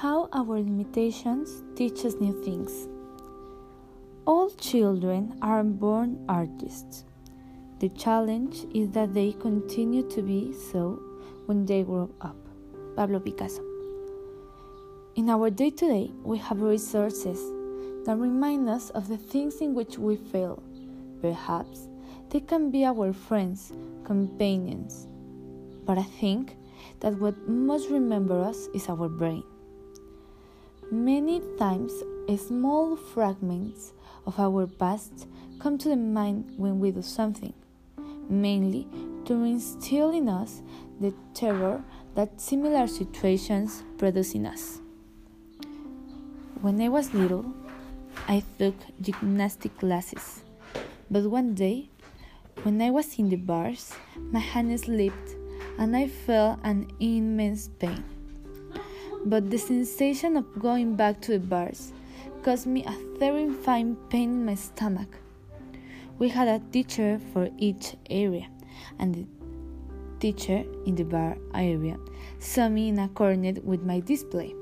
How our limitations teach us new things. All children are born artists. The challenge is that they continue to be so when they grow up. Pablo Picasso. In our day to day, we have resources that remind us of the things in which we fail. Perhaps they can be our friends, companions. But I think that what must remember us is our brain. Many times, small fragments of our past come to the mind when we do something, mainly to instill in us the terror that similar situations produce in us. When I was little, I took gymnastic classes, but one day, when I was in the bars, my hand slipped and I felt an immense pain. But the sensation of going back to the bars caused me a terrifying pain in my stomach. We had a teacher for each area, and the teacher in the bar area saw me in a corner with my display.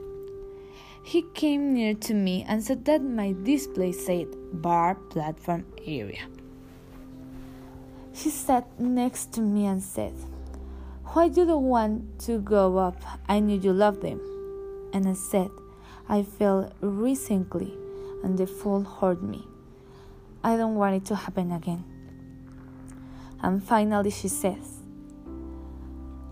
He came near to me and said that my display said bar platform area. He sat next to me and said, Why do you want to go up? I knew you loved them. And I said, I fell recently and the fall hurt me. I don't want it to happen again. And finally, she says,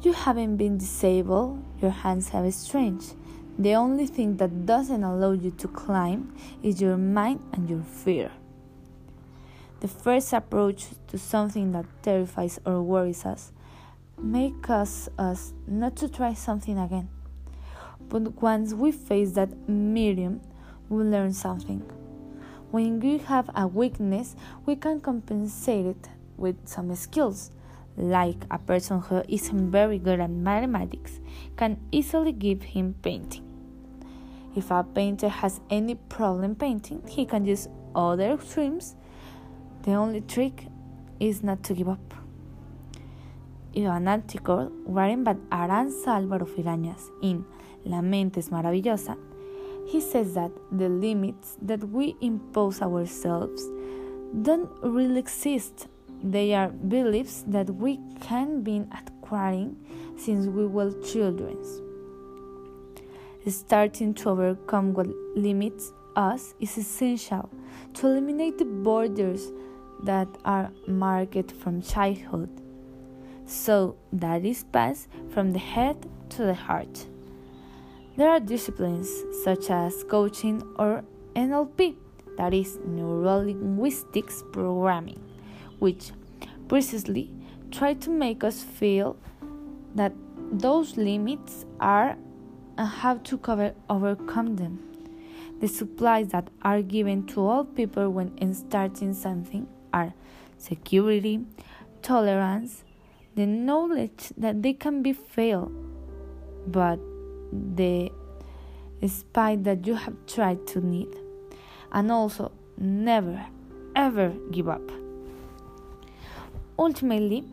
You haven't been disabled, your hands have strength. The only thing that doesn't allow you to climb is your mind and your fear. The first approach to something that terrifies or worries us may cause us not to try something again. But once we face that medium, we learn something. When we have a weakness, we can compensate it with some skills. Like a person who isn't very good at mathematics can easily give him painting. If a painter has any problem painting, he can use other streams. The only trick is not to give up. In an article written by Aranza Álvaro Firañas in La mente es maravillosa, he says that the limits that we impose ourselves don't really exist. They are beliefs that we can be acquiring since we were children. Starting to overcome what limits us is essential to eliminate the borders that are marked from childhood, so that is passed from the head to the heart. There are disciplines such as coaching or NLP, that is Neuro Linguistics Programming, which precisely try to make us feel that those limits are and how to cover, overcome them. The supplies that are given to all people when starting something are security, tolerance, the knowledge that they can be failed, but the spite that you have tried to need, and also never ever give up. Ultimately,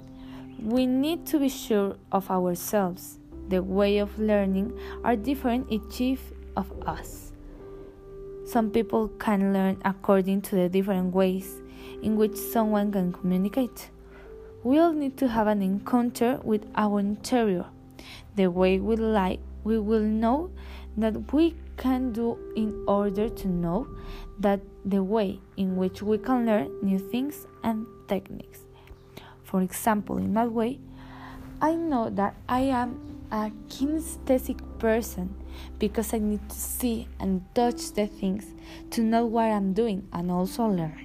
we need to be sure of ourselves. The way of learning are different each of us. Some people can learn according to the different ways in which someone can communicate. We all need to have an encounter with our interior, the way we like we will know that we can do in order to know that the way in which we can learn new things and techniques. For example, in that way, I know that I am a kinesthetic person because I need to see and touch the things to know what I'm doing and also learn.